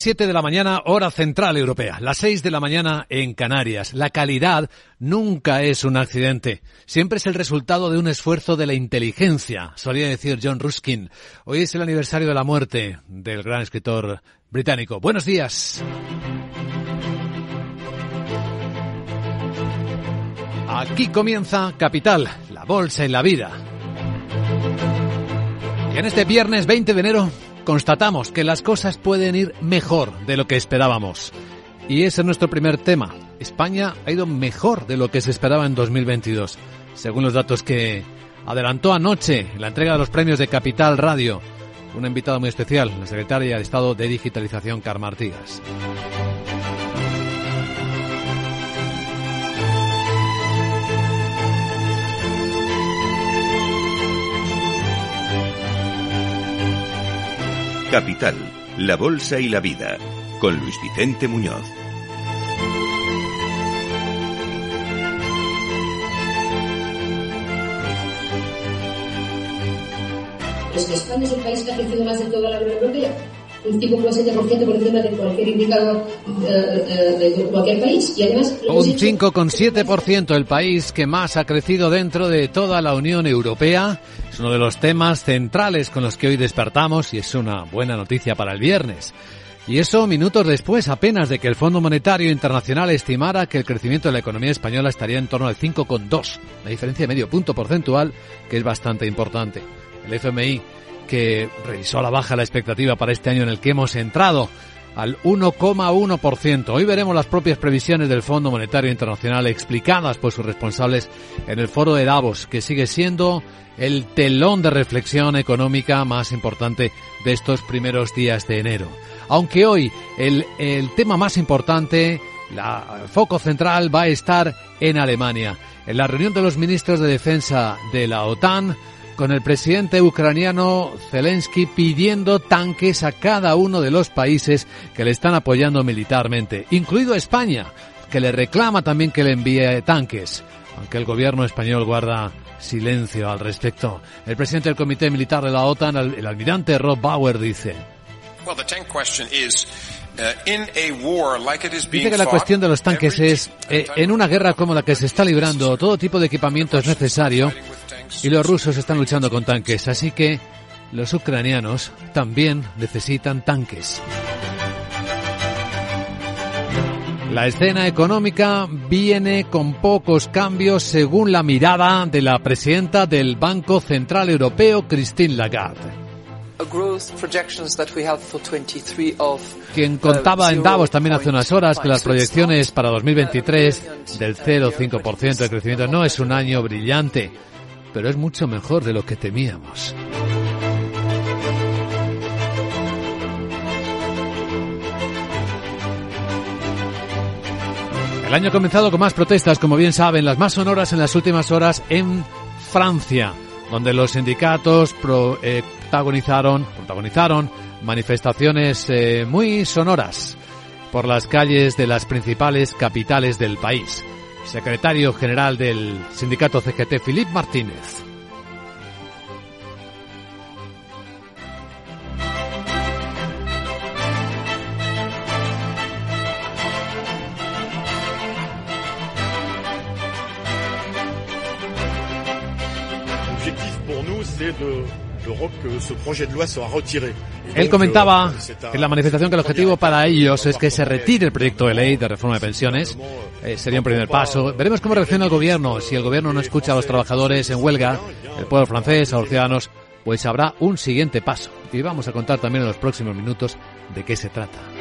7 de la mañana, hora central europea. Las 6 de la mañana en Canarias. La calidad nunca es un accidente. Siempre es el resultado de un esfuerzo de la inteligencia, solía decir John Ruskin. Hoy es el aniversario de la muerte del gran escritor británico. Buenos días. Aquí comienza Capital, la bolsa en la vida. Y en este viernes 20 de enero constatamos que las cosas pueden ir mejor de lo que esperábamos. Y ese es nuestro primer tema. España ha ido mejor de lo que se esperaba en 2022, según los datos que adelantó anoche la entrega de los premios de Capital Radio. Una invitada muy especial, la secretaria de Estado de Digitalización, Carmen Capital, la Bolsa y la Vida, con Luis Vicente Muñoz. Es que España es el país que ha crecido más de toda la Unión Europea un 5,7% por encima de cualquier indicador eh, eh, de cualquier país. Y además, un 5,7% el país que más ha crecido dentro de toda la Unión Europea. Es uno de los temas centrales con los que hoy despertamos y es una buena noticia para el viernes. Y eso minutos después apenas de que el Fondo Monetario Internacional estimara que el crecimiento de la economía española estaría en torno al 5,2, la diferencia de medio punto porcentual que es bastante importante. El FMI que revisó a la baja la expectativa para este año en el que hemos entrado al 1,1%. Hoy veremos las propias previsiones del Fondo Monetario Internacional explicadas por sus responsables en el foro de Davos, que sigue siendo el telón de reflexión económica más importante de estos primeros días de enero. Aunque hoy el, el tema más importante, la, el foco central va a estar en Alemania. En la reunión de los ministros de defensa de la OTAN, con el presidente ucraniano Zelensky pidiendo tanques a cada uno de los países que le están apoyando militarmente, incluido España, que le reclama también que le envíe tanques, aunque el gobierno español guarda silencio al respecto. El presidente del Comité Militar de la OTAN, el almirante Rob Bauer, dice. Dice que la cuestión de los tanques es, eh, en una guerra como la que se está librando, todo tipo de equipamiento es necesario y los rusos están luchando con tanques, así que los ucranianos también necesitan tanques. La escena económica viene con pocos cambios según la mirada de la presidenta del Banco Central Europeo, Christine Lagarde. Quien contaba en Davos también hace unas horas que las proyecciones para 2023 del 0,5% de crecimiento no es un año brillante pero es mucho mejor de lo que temíamos. El año ha comenzado con más protestas, como bien saben, las más sonoras en las últimas horas en Francia, donde los sindicatos eh, protagonizaron, protagonizaron manifestaciones eh, muy sonoras por las calles de las principales capitales del país secretario general del sindicato CGT, Filip Martínez. Él comentaba en la manifestación que el objetivo para ellos es que se retire el proyecto de ley de reforma de pensiones. Eh, sería un primer paso. Veremos cómo reacciona el gobierno. Si el gobierno no escucha a los trabajadores en huelga, el pueblo francés, a los ciudadanos, pues habrá un siguiente paso. Y vamos a contar también en los próximos minutos de qué se trata.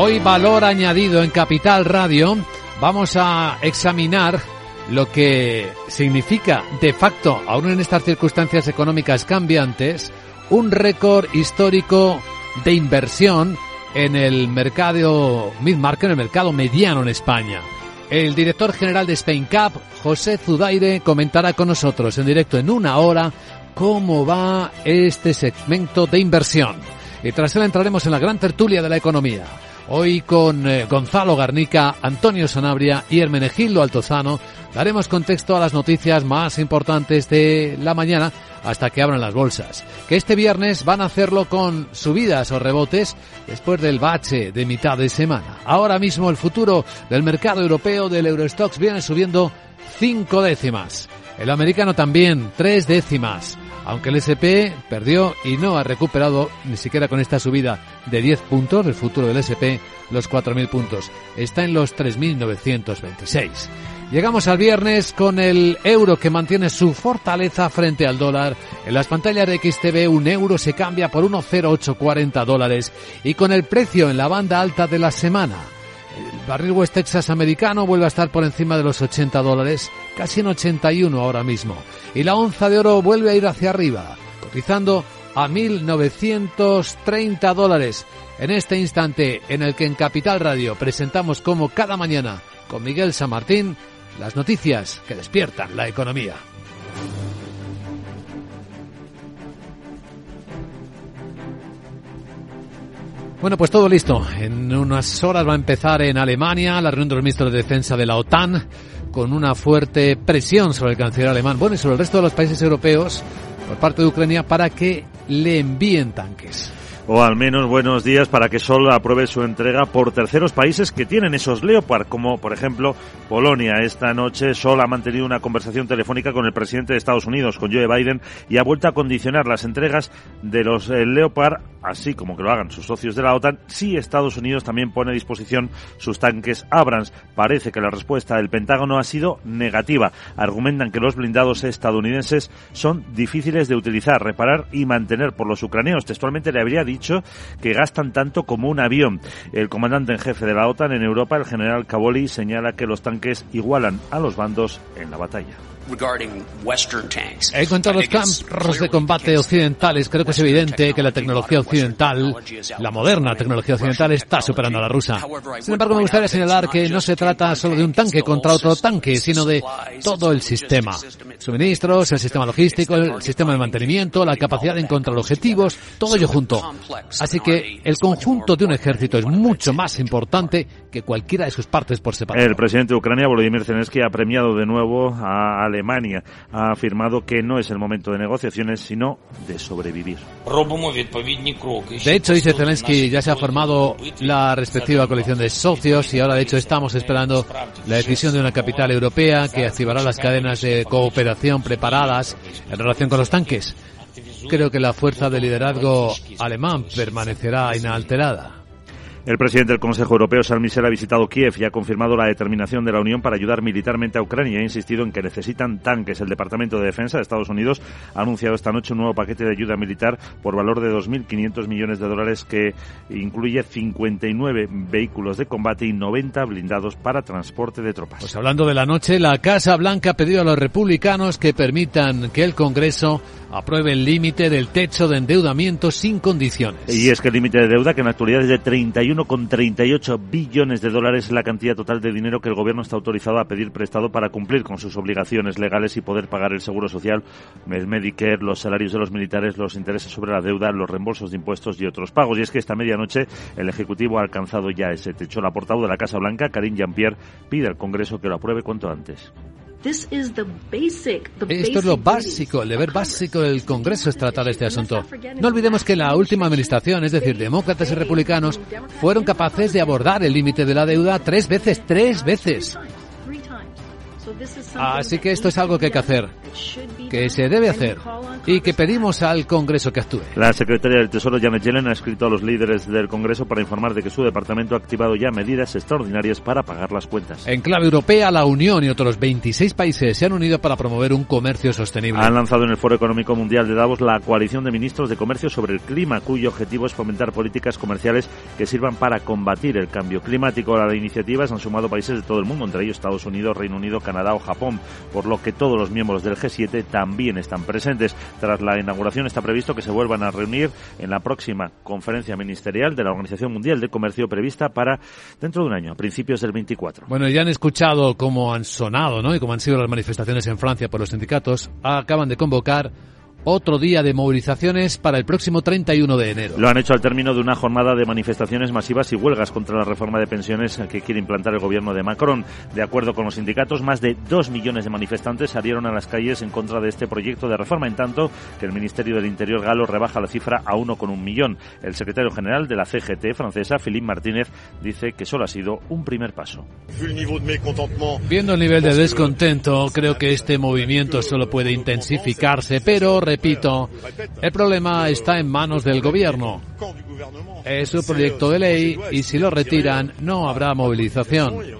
Hoy valor añadido en Capital Radio. Vamos a examinar lo que significa de facto, aún en estas circunstancias económicas cambiantes, un récord histórico de inversión en el mercado mid-market, en el mercado mediano en España. El director general de Spain Cup, José Zudaire, comentará con nosotros en directo en una hora cómo va este segmento de inversión. Y tras él entraremos en la gran tertulia de la economía. Hoy con eh, Gonzalo Garnica, Antonio Sanabria y Hermenegildo Altozano, Daremos contexto a las noticias más importantes de la mañana hasta que abran las bolsas. Que este viernes van a hacerlo con subidas o rebotes después del bache de mitad de semana. Ahora mismo el futuro del mercado europeo del Eurostox viene subiendo cinco décimas. El americano también, tres décimas. Aunque el SP perdió y no ha recuperado ni siquiera con esta subida de 10 puntos, el futuro del SP, los 4.000 puntos. Está en los 3.926. Llegamos al viernes con el euro que mantiene su fortaleza frente al dólar. En las pantallas de XTV un euro se cambia por 1,0840 dólares y con el precio en la banda alta de la semana. Barril West Texas americano vuelve a estar por encima de los 80 dólares, casi en 81 ahora mismo. Y la onza de oro vuelve a ir hacia arriba, cotizando a 1.930 dólares. En este instante en el que en Capital Radio presentamos como cada mañana con Miguel San Martín las noticias que despiertan la economía. Bueno, pues todo listo. En unas horas va a empezar en Alemania la reunión de los ministros de defensa de la OTAN con una fuerte presión sobre el canciller alemán, bueno, y sobre el resto de los países europeos por parte de Ucrania para que le envíen tanques o al menos buenos días para que Sol apruebe su entrega por terceros países que tienen esos Leopard, como por ejemplo Polonia. Esta noche Sol ha mantenido una conversación telefónica con el presidente de Estados Unidos, con Joe Biden, y ha vuelto a condicionar las entregas de los eh, Leopard, así como que lo hagan sus socios de la OTAN, si Estados Unidos también pone a disposición sus tanques Abrams. Parece que la respuesta del Pentágono ha sido negativa. Argumentan que los blindados estadounidenses son difíciles de utilizar, reparar y mantener por los ucranianos. Textualmente le habría dicho que gastan tanto como un avión. El comandante en jefe de la OTAN en Europa, el general Cavoli, señala que los tanques igualan a los bandos en la batalla. En cuanto a los carros de combate occidentales, creo que es evidente que la tecnología occidental, la moderna tecnología occidental, está superando a la rusa. Sin embargo, me gustaría señalar que no se trata solo de un tanque contra otro tanque, sino de todo el sistema. Suministros, el sistema logístico, el sistema de mantenimiento, la capacidad de encontrar objetivos, todo ello junto. Así que el conjunto de un ejército es mucho más importante que cualquiera de sus partes por separado. El presidente de Ucrania, Volodymyr Zelensky, ha premiado de nuevo a Alemania. Ha afirmado que no es el momento de negociaciones, sino de sobrevivir. De hecho, dice Zelensky, ya se ha formado la respectiva coalición de socios y ahora, de hecho, estamos esperando la decisión de una capital europea que activará las cadenas de cooperación preparadas en relación con los tanques. Creo que la fuerza de liderazgo alemán permanecerá inalterada. El presidente del Consejo Europeo, Charles Michel, ha visitado Kiev y ha confirmado la determinación de la Unión para ayudar militarmente a Ucrania y ha insistido en que necesitan tanques. El Departamento de Defensa de Estados Unidos ha anunciado esta noche un nuevo paquete de ayuda militar por valor de 2.500 millones de dólares que incluye 59 vehículos de combate y 90 blindados para transporte de tropas. Pues hablando de la noche, la Casa Blanca ha pedido a los republicanos que permitan que el Congreso apruebe el límite del techo de endeudamiento sin condiciones. Y es que el límite de deuda, que en la actualidad es de 31,38 billones de dólares, es la cantidad total de dinero que el gobierno está autorizado a pedir prestado para cumplir con sus obligaciones legales y poder pagar el seguro social, el Medicare, los salarios de los militares, los intereses sobre la deuda, los reembolsos de impuestos y otros pagos. Y es que esta medianoche el Ejecutivo ha alcanzado ya ese techo. La portavoz de la Casa Blanca, Karine Jean-Pierre, pide al Congreso que lo apruebe cuanto antes. Esto es lo básico, el deber básico del Congreso es tratar este asunto. No olvidemos que la última administración, es decir, demócratas y republicanos, fueron capaces de abordar el límite de la deuda tres veces, tres veces. Así que esto es algo que hay que hacer, que se debe hacer y que pedimos al Congreso que actúe. La secretaria del Tesoro, Janet Yellen, ha escrito a los líderes del Congreso para informar de que su departamento ha activado ya medidas extraordinarias para pagar las cuentas. En clave europea, la Unión y otros 26 países se han unido para promover un comercio sostenible. Han lanzado en el Foro Económico Mundial de Davos la coalición de ministros de comercio sobre el clima, cuyo objetivo es fomentar políticas comerciales que sirvan para combatir el cambio climático. A la iniciativa se han sumado países de todo el mundo, entre ellos Estados Unidos, Reino Unido, Canadá o Japón, por lo que todos los miembros del G7 también están presentes. Tras la inauguración está previsto que se vuelvan a reunir en la próxima conferencia ministerial de la Organización Mundial de Comercio prevista para dentro de un año, a principios del 24. Bueno, ya han escuchado cómo han sonado, ¿no? Y cómo han sido las manifestaciones en Francia por los sindicatos. Acaban de convocar otro día de movilizaciones para el próximo 31 de enero. Lo han hecho al término de una jornada de manifestaciones masivas y huelgas contra la reforma de pensiones que quiere implantar el gobierno de Macron. De acuerdo con los sindicatos, más de dos millones de manifestantes salieron a las calles en contra de este proyecto de reforma, en tanto que el Ministerio del Interior galo rebaja la cifra a uno con un millón. El secretario general de la CGT francesa, Philippe Martínez, dice que solo ha sido un primer paso. Viendo el nivel de descontento, creo que este movimiento solo puede intensificarse, pero repito, el problema está en manos del gobierno. Es un proyecto de ley y si lo retiran no habrá movilización.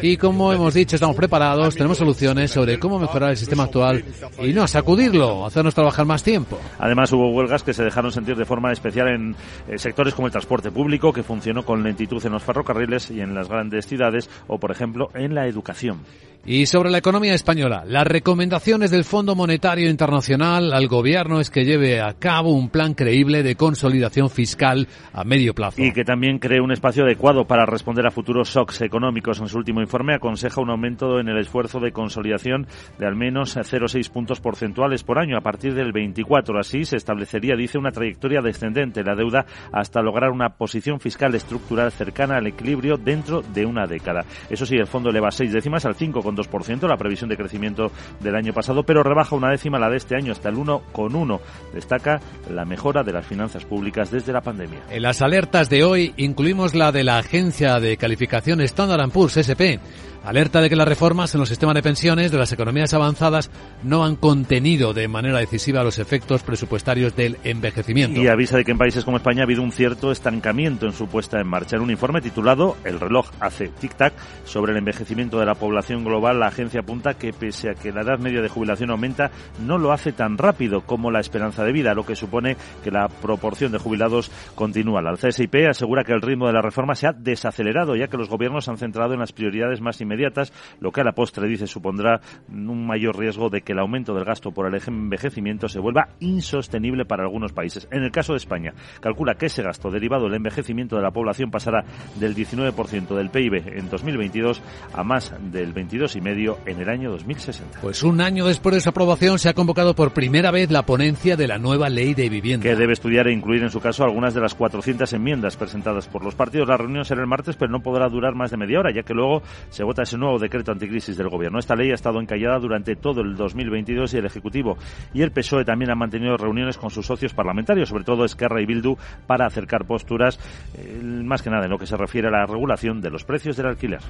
Y como hemos dicho, estamos preparados, tenemos soluciones sobre cómo mejorar el sistema actual y no sacudirlo, hacernos trabajar más tiempo. Además, hubo huelgas que se dejaron sentir de forma especial en eh, sectores como el transporte público, que funcionó con lentitud en los ferrocarriles y en las grandes ciudades, o por ejemplo, en la educación. Y sobre la economía española, las recomendaciones del Fondo Monetario Internacional al gobierno es que lleve a cabo un plan creíble de consolidación fiscal a medio plazo. Y que también cree un espacio adecuado para responder a futuros shocks económicos. En su último informe aconseja un aumento en el esfuerzo de consolidación de al menos 0,6 puntos porcentuales por año a partir del 24. Así se establecería, dice, una trayectoria descendente la deuda hasta lograr una posición fiscal estructural cercana al equilibrio dentro de una década. Eso sí, el fondo eleva seis décimas al 5 2%, la previsión de crecimiento del año pasado, pero rebaja una décima la de este año hasta el 1,1. Destaca la mejora de las finanzas públicas desde la pandemia. En las alertas de hoy incluimos la de la agencia de calificación Standard Poor's SP Alerta de que las reformas en los sistemas de pensiones de las economías avanzadas no han contenido de manera decisiva los efectos presupuestarios del envejecimiento. Y avisa de que en países como España ha habido un cierto estancamiento en su puesta en marcha. En un informe titulado El reloj hace tic-tac sobre el envejecimiento de la población global, la agencia apunta que pese a que la edad media de jubilación aumenta, no lo hace tan rápido como la esperanza de vida, lo que supone que la proporción de jubilados continúa. La CSIP asegura que el ritmo de la reforma se ha desacelerado, ya que los gobiernos han centrado en las prioridades más inmediatas inmediatas, lo que a la postre dice supondrá un mayor riesgo de que el aumento del gasto por el envejecimiento se vuelva insostenible para algunos países. En el caso de España, calcula que ese gasto derivado del envejecimiento de la población pasará del 19% del PIB en 2022 a más del 22,5% en el año 2060. Pues un año después de su aprobación se ha convocado por primera vez la ponencia de la nueva ley de vivienda. Que debe estudiar e incluir en su caso algunas de las 400 enmiendas presentadas por los partidos. La reunión será el martes, pero no podrá durar más de media hora, ya que luego se vota ese nuevo decreto anticrisis del Gobierno. Esta ley ha estado encallada durante todo el 2022 y el Ejecutivo y el PSOE también han mantenido reuniones con sus socios parlamentarios, sobre todo Esquerra y Bildu, para acercar posturas, eh, más que nada en lo que se refiere a la regulación de los precios del alquiler.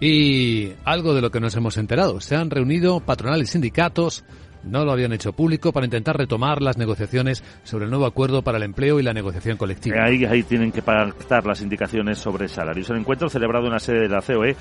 Y algo de lo que nos hemos enterado. Se han reunido patronales y sindicatos no lo habían hecho público para intentar retomar las negociaciones sobre el nuevo acuerdo para el empleo y la negociación colectiva. Ahí, tienen que pactar las indicaciones sobre salarios. El encuentro celebrado en la sede de la COE eh,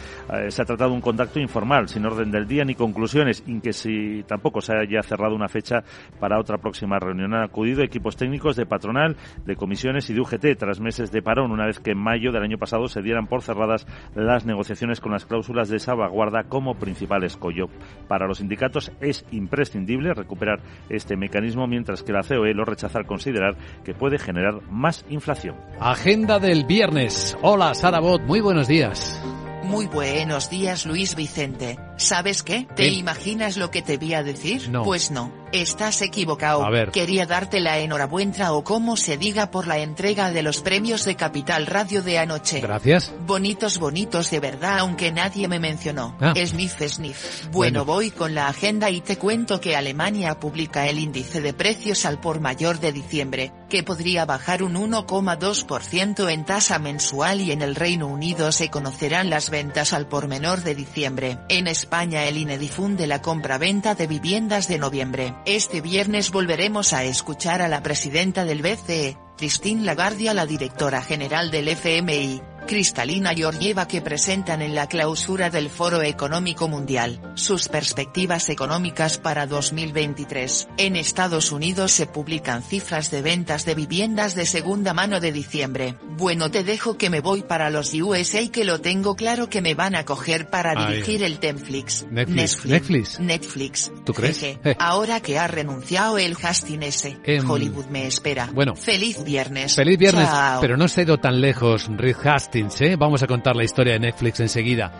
se ha tratado de un contacto informal, sin orden del día ni conclusiones, y que si tampoco se haya cerrado una fecha para otra próxima reunión. Han acudido equipos técnicos de patronal, de comisiones y de UGT tras meses de parón, una vez que en mayo del año pasado se dieran por cerradas las negociaciones con las cláusulas de salvaguarda como principal escollo. Para los sindicatos es imprescindible recuperar este mecanismo, mientras que la COE lo rechaza al considerar que puede generar más inflación. Agenda del viernes. Hola, Sara Bot, muy buenos días. Muy buenos días, Luis Vicente. ¿Sabes qué? ¿Te imaginas lo que te voy a decir? No. Pues no, estás equivocado. A ver. Quería darte la enhorabuena o como se diga por la entrega de los premios de Capital Radio de anoche. Gracias. Bonitos, bonitos de verdad, aunque nadie me mencionó. Ah. Sniff, sniff. Bueno. Bueno, voy con la agenda y te cuento que Alemania publica el índice de precios al por mayor de diciembre, que podría bajar un 1,2% en tasa mensual y en el Reino Unido se conocerán las ventas al por menor de diciembre. En España el INE difunde la compra-venta de viviendas de noviembre. Este viernes volveremos a escuchar a la presidenta del BCE, Christine Lagarde y a la directora general del FMI, Cristalina Georgieva que presentan en la clausura del Foro Económico Mundial, sus perspectivas económicas para 2023. En Estados Unidos se publican cifras de ventas de viviendas de segunda mano de diciembre. Bueno te dejo que me voy para los USA que lo tengo claro que me van a coger para Ay. dirigir el Netflix. Netflix, Netflix. Netflix. ¿Tú crees? Eh. Ahora que ha renunciado el Hastings ese, Em, Hollywood me espera. bueno. Feliz viernes. Feliz viernes, Chao. pero no se ha ido tan lejos Reed Hastings, ¿eh? Vamos a contar la historia de Netflix enseguida.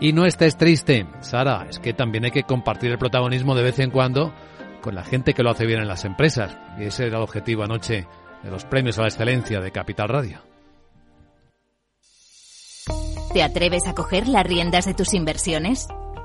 Y no estés triste, Sara, es que también hay que compartir el protagonismo de vez en cuando con la gente que lo hace bien en las empresas. Y ese era el objetivo anoche de los premios a la excelencia de Capital Radio. ¿Te atreves a coger las riendas de tus inversiones?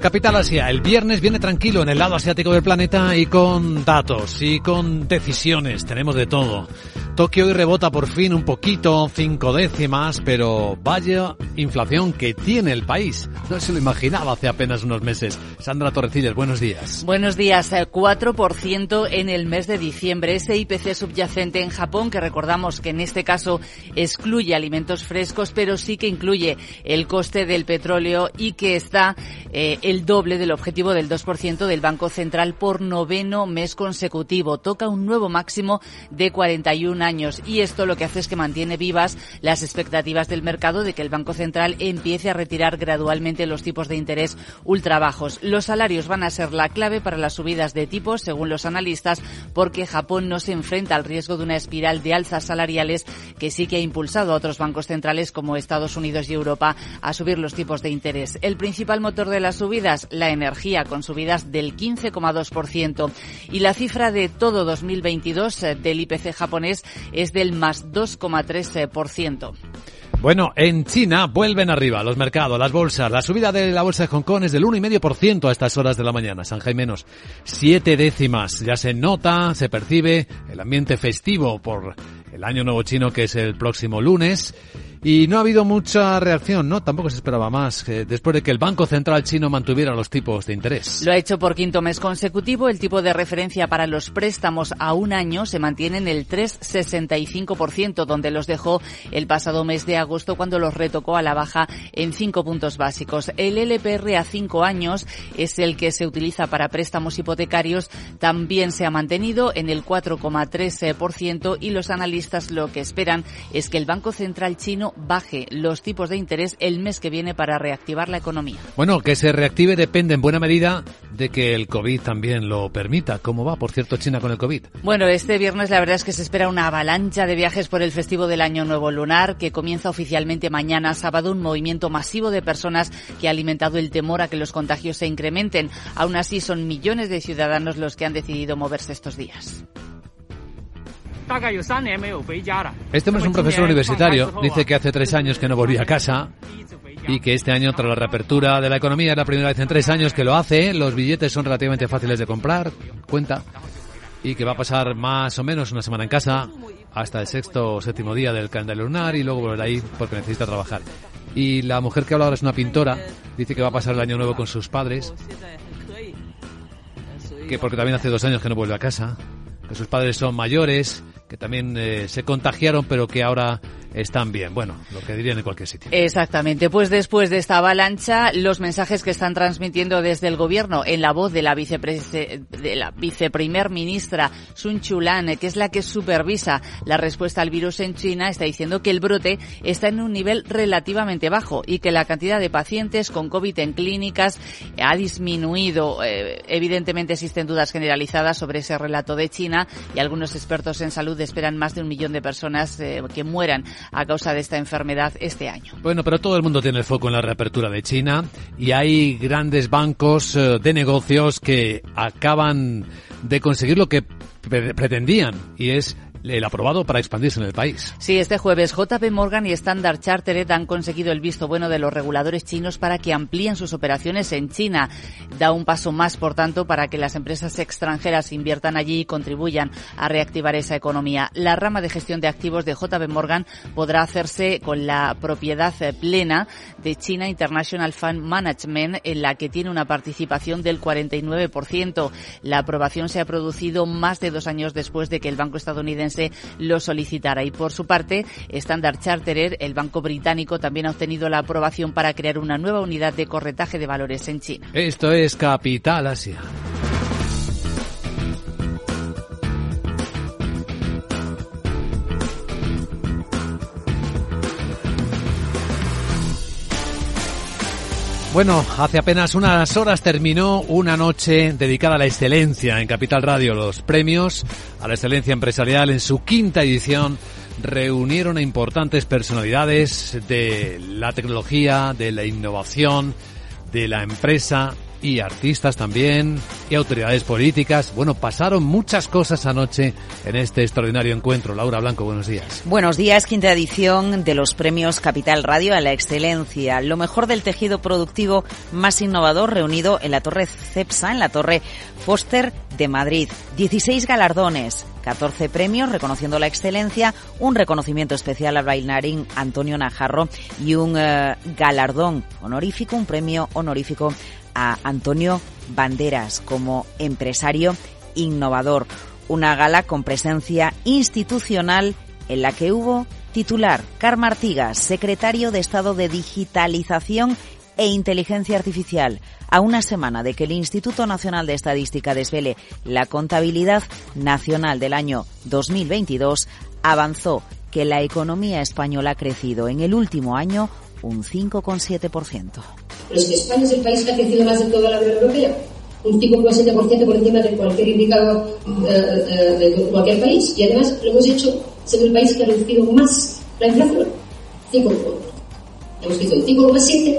Capital Asia, el viernes viene tranquilo en el lado asiático del planeta y con datos y con decisiones, tenemos de todo. Tokio hoy rebota por fin un poquito, cinco décimas, pero vaya inflación que tiene el país. No se lo imaginaba hace apenas unos meses. Sandra Torrecillas, buenos días. Buenos días. 4% en el mes de diciembre. Ese IPC subyacente en Japón, que recordamos que en este caso excluye alimentos frescos, pero sí que incluye el coste del petróleo y que está eh, el doble del objetivo del 2% del Banco Central por noveno mes consecutivo. Toca un nuevo máximo de 41 años y esto lo que hace es que mantiene vivas las expectativas del mercado de que el Banco Central empiece a retirar gradualmente los tipos de interés ultra bajos. Los salarios van a ser la clave para las subidas de tipos, según los analistas, porque Japón no se enfrenta al riesgo de una espiral de alzas salariales que sí que ha impulsado a otros bancos centrales como Estados Unidos y Europa a subir los tipos de interés. El principal motor de las subidas, la energía, con subidas del 15,2%. Y la cifra de todo 2022 eh, del IPC japonés es del más 2,3%. Bueno, en China vuelven arriba los mercados, las bolsas. La subida de la bolsa de Hong Kong es del 1,5% a estas horas de la mañana. Shanghai menos siete décimas. Ya se nota, se percibe el ambiente festivo por el año nuevo chino que es el próximo lunes. Y no ha habido mucha reacción, ¿no? Tampoco se esperaba más, eh, después de que el Banco Central chino mantuviera los tipos de interés. Lo ha hecho por quinto mes consecutivo. El tipo de referencia para los préstamos a un año se mantiene en el 3,65%, donde los dejó el pasado mes de agosto cuando los retocó a la baja en cinco puntos básicos. El LPR a cinco años es el que se utiliza para préstamos hipotecarios. También se ha mantenido en el 4,3% y los analistas lo que esperan es que el Banco Central chino baje los tipos de interés el mes que viene para reactivar la economía. Bueno, que se reactive depende en buena medida de que el COVID también lo permita. ¿Cómo va, por cierto, China con el COVID? Bueno, este viernes la verdad es que se espera una avalancha de viajes por el festivo del Año Nuevo Lunar que comienza oficialmente mañana sábado, un movimiento masivo de personas que ha alimentado el temor a que los contagios se incrementen. Aún así, son millones de ciudadanos los que han decidido moverse estos días. Este es un profesor universitario. Dice que hace tres años que no volvía a casa y que este año, tras la reapertura de la economía, es la primera vez en tres años que lo hace. Los billetes son relativamente fáciles de comprar, cuenta, y que va a pasar más o menos una semana en casa hasta el sexto o séptimo día del calendario lunar y luego volverá ahí porque necesita trabajar. Y la mujer que habla ahora es una pintora, dice que va a pasar el año nuevo con sus padres, que porque también hace dos años que no vuelve a casa, que sus padres son mayores, que también eh, se contagiaron, pero que ahora están bien. Bueno, lo que dirían en cualquier sitio. Exactamente. Pues después de esta avalancha, los mensajes que están transmitiendo desde el gobierno en la voz de la, de la viceprimer ministra Sun Chulan, que es la que supervisa la respuesta al virus en China, está diciendo que el brote está en un nivel relativamente bajo y que la cantidad de pacientes con COVID en clínicas ha disminuido. Eh, evidentemente existen dudas generalizadas sobre ese relato de China y algunos expertos en salud esperan más de un millón de personas eh, que mueran a causa de esta enfermedad este año. Bueno, pero todo el mundo tiene el foco en la reapertura de China y hay grandes bancos eh, de negocios que acaban de conseguir lo que pretendían y es el aprobado para expandirse en el país. Sí, este jueves JP Morgan y Standard Chartered han conseguido el visto bueno de los reguladores chinos para que amplíen sus operaciones en China. Da un paso más, por tanto, para que las empresas extranjeras inviertan allí y contribuyan a reactivar esa economía. La rama de gestión de activos de JP Morgan podrá hacerse con la propiedad plena de China International Fund Management, en la que tiene una participación del 49%. La aprobación se ha producido más de dos años después de que el banco estadounidense lo solicitara. Y por su parte, Standard Chartered, el banco británico, también ha obtenido la aprobación para crear una nueva unidad de corretaje de valores en China. Esto es Capital Asia. Bueno, hace apenas unas horas terminó una noche dedicada a la excelencia en Capital Radio. Los premios a la excelencia empresarial en su quinta edición reunieron a importantes personalidades de la tecnología, de la innovación, de la empresa y artistas también y autoridades políticas. Bueno, pasaron muchas cosas anoche en este extraordinario encuentro. Laura Blanco, buenos días. Buenos días, quinta edición de los premios Capital Radio a la excelencia. Lo mejor del tejido productivo más innovador reunido en la Torre CEPSA, en la Torre Foster de Madrid. 16 galardones, 14 premios reconociendo la excelencia, un reconocimiento especial al bailarín Antonio Najarro y un eh, galardón honorífico, un premio honorífico a Antonio Banderas como empresario innovador. Una gala con presencia institucional en la que hubo titular Carmen Artigas, secretario de Estado de Digitalización e Inteligencia Artificial, a una semana de que el Instituto Nacional de Estadística desvele la contabilidad nacional del año 2022, avanzó que la economía española ha crecido en el último año un 5,7%. Pero es que España es el país que ha crecido más de toda la Unión Europea, un 5,7% por encima de cualquier indicador eh, eh, de cualquier país. Y además lo hemos hecho siendo el país que ha reducido más la inflación, 5 Hemos crecido 5,7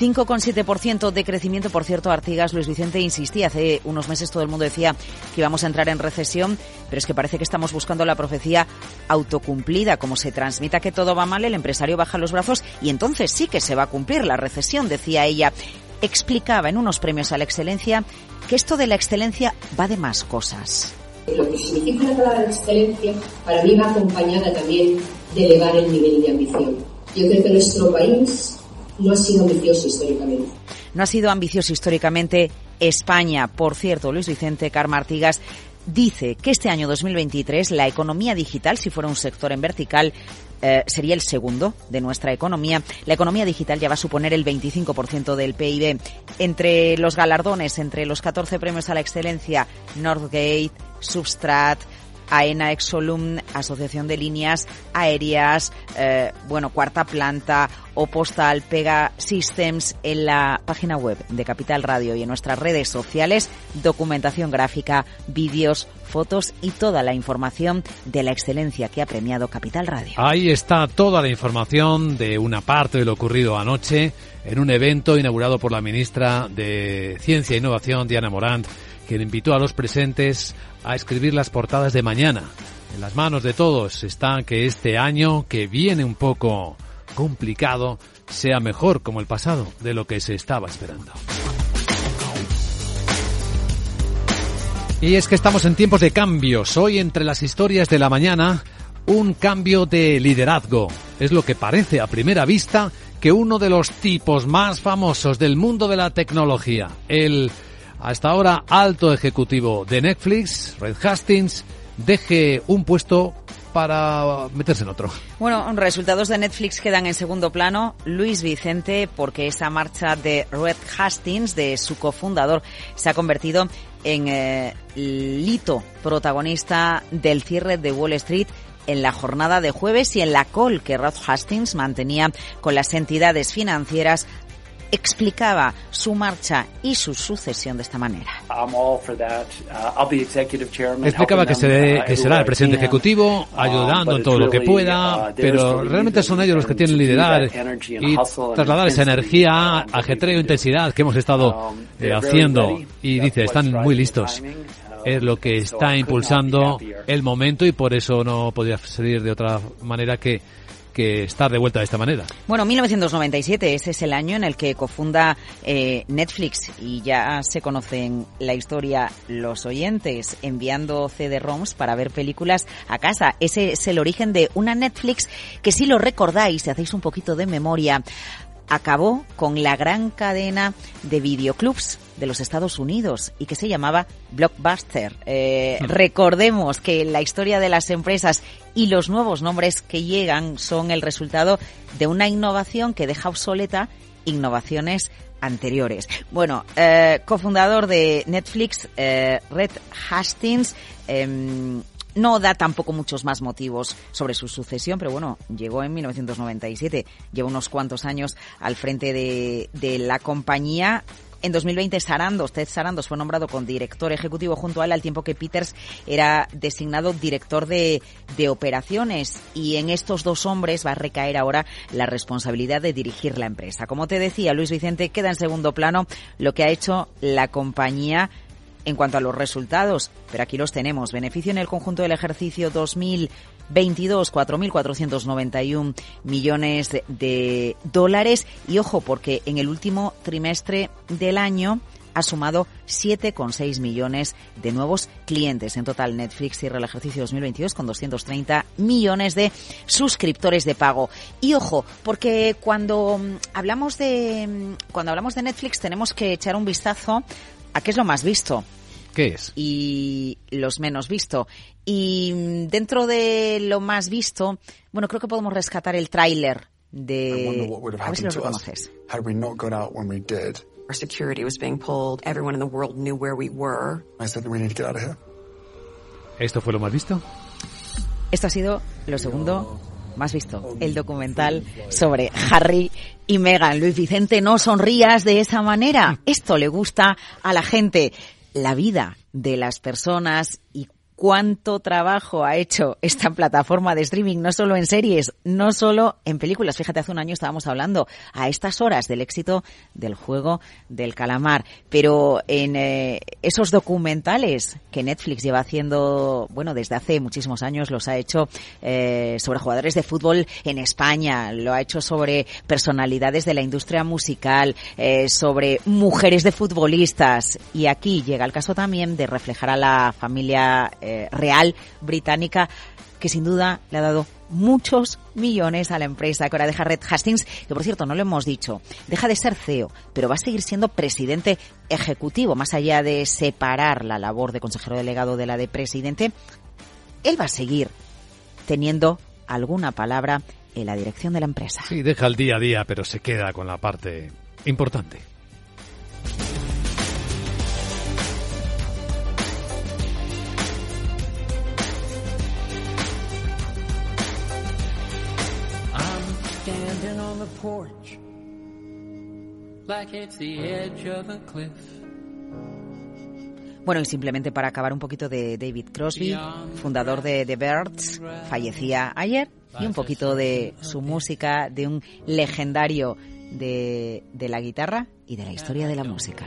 5,7% de crecimiento. Por cierto, Artigas, Luis Vicente insistía, hace unos meses todo el mundo decía que íbamos a entrar en recesión, pero es que parece que estamos buscando la profecía autocumplida. Como se transmita que todo va mal, el empresario baja los brazos y entonces sí que se va a cumplir la recesión, decía ella. Explicaba en unos premios a la excelencia que esto de la excelencia va de más cosas. Lo que significa la palabra excelencia para mí va acompañada también de elevar el nivel de ambición. Yo creo que nuestro país no ha sido ambicioso históricamente. No ha sido ambicioso históricamente España. Por cierto, Luis Vicente Carma Artigas dice que este año 2023 la economía digital, si fuera un sector en vertical, eh, sería el segundo de nuestra economía. La economía digital ya va a suponer el 25% del PIB. Entre los galardones, entre los 14 premios a la excelencia, Northgate, Substrat, AENA Exolum, Asociación de Líneas Aéreas, eh, bueno, Cuarta Planta o Postal Pega Systems en la página web de Capital Radio y en nuestras redes sociales, documentación gráfica, vídeos, fotos y toda la información de la excelencia que ha premiado Capital Radio. Ahí está toda la información de una parte de lo ocurrido anoche en un evento inaugurado por la ministra de Ciencia e Innovación, Diana Morant, quien invitó a los presentes a escribir las portadas de mañana. En las manos de todos está que este año, que viene un poco complicado, sea mejor como el pasado de lo que se estaba esperando. Y es que estamos en tiempos de cambios. Hoy entre las historias de la mañana, un cambio de liderazgo. Es lo que parece a primera vista que uno de los tipos más famosos del mundo de la tecnología, el hasta ahora alto ejecutivo de Netflix, Red Hastings, deje un puesto para meterse en otro. Bueno, resultados de Netflix quedan en segundo plano. Luis Vicente, porque esa marcha de Red Hastings, de su cofundador, se ha convertido en el eh, hito protagonista del cierre de Wall Street en la jornada de jueves y en la call que Red Hastings mantenía con las entidades financieras explicaba su marcha y su sucesión de esta manera. Uh, explicaba que, que será el presidente ejecutivo uh, ayudando en todo lo que pueda, uh, pero realmente son ellos los que tienen liderar y trasladar esa energía, ajetreo, intensidad que hemos estado um, eh, haciendo. Y dice, están muy listos. es lo que está impulsando el momento y por eso no podía salir de otra manera que que estar de vuelta de esta manera. Bueno, 1997, ese es el año en el que cofunda eh, Netflix y ya se conocen la historia los oyentes enviando CD-ROMs para ver películas a casa. Ese es el origen de una Netflix que si lo recordáis, si hacéis un poquito de memoria, acabó con la gran cadena de videoclubs de los Estados Unidos y que se llamaba Blockbuster. Eh, hmm. recordemos que la historia de las empresas y los nuevos nombres que llegan son el resultado de una innovación que deja obsoleta innovaciones anteriores. Bueno, eh, cofundador de Netflix, eh, Red Hastings, em, no da tampoco muchos más motivos sobre su sucesión, pero bueno, llegó en 1997, lleva unos cuantos años al frente de, de la compañía. En 2020, Sarandos, Ted Sarandos fue nombrado con director ejecutivo junto a él, al tiempo que Peters era designado director de, de operaciones. Y en estos dos hombres va a recaer ahora la responsabilidad de dirigir la empresa. Como te decía, Luis Vicente, queda en segundo plano lo que ha hecho la compañía en cuanto a los resultados, pero aquí los tenemos. Beneficio en el conjunto del ejercicio 2022, 4.491 millones de, dólares. Y ojo, porque en el último trimestre del año ha sumado 7,6 millones de nuevos clientes. En total, Netflix cierra el ejercicio 2022 con 230 millones de suscriptores de pago. Y ojo, porque cuando mm, hablamos de mm, cuando hablamos de Netflix tenemos que echar un vistazo a qué es lo más visto. ¿Qué es? Y los menos visto. Y dentro de lo más visto, bueno, creo que podemos rescatar el tráiler de... A ver si lo reconoces. Our security was being pulled. Everyone in the world knew where we were. I said we need to get out of here. ¿Esto fue lo más visto? Esto ha sido lo segundo más visto, el documental sobre Harry y Meghan. Luis Vicente, no sonrías de esa manera. Esto le gusta a la gente. La vida de las personas y cuánto trabajo ha hecho esta plataforma de streaming, no solo en series, no solo en películas. Fíjate, hace un año estábamos hablando a estas horas del éxito del juego del calamar, pero en eh, esos documentales que Netflix lleva haciendo, bueno, desde hace muchísimos años, los ha hecho eh, sobre jugadores de fútbol en España, lo ha hecho sobre personalidades de la industria musical, eh, sobre mujeres de futbolistas, y aquí llega el caso también de reflejar a la familia eh, real británica que sin duda le ha dado muchos millones a la empresa que ahora deja Red Hastings, que por cierto no lo hemos dicho, deja de ser CEO, pero va a seguir siendo presidente ejecutivo, más allá de separar la labor de consejero delegado de la de presidente, él va a seguir teniendo alguna palabra en la dirección de la empresa. Sí, deja el día a día, pero se queda con la parte importante. Bueno, y simplemente para acabar un poquito de David Crosby, fundador de The Birds, fallecía ayer, y un poquito de su música, de un legendario de, de la guitarra y de la historia de la música.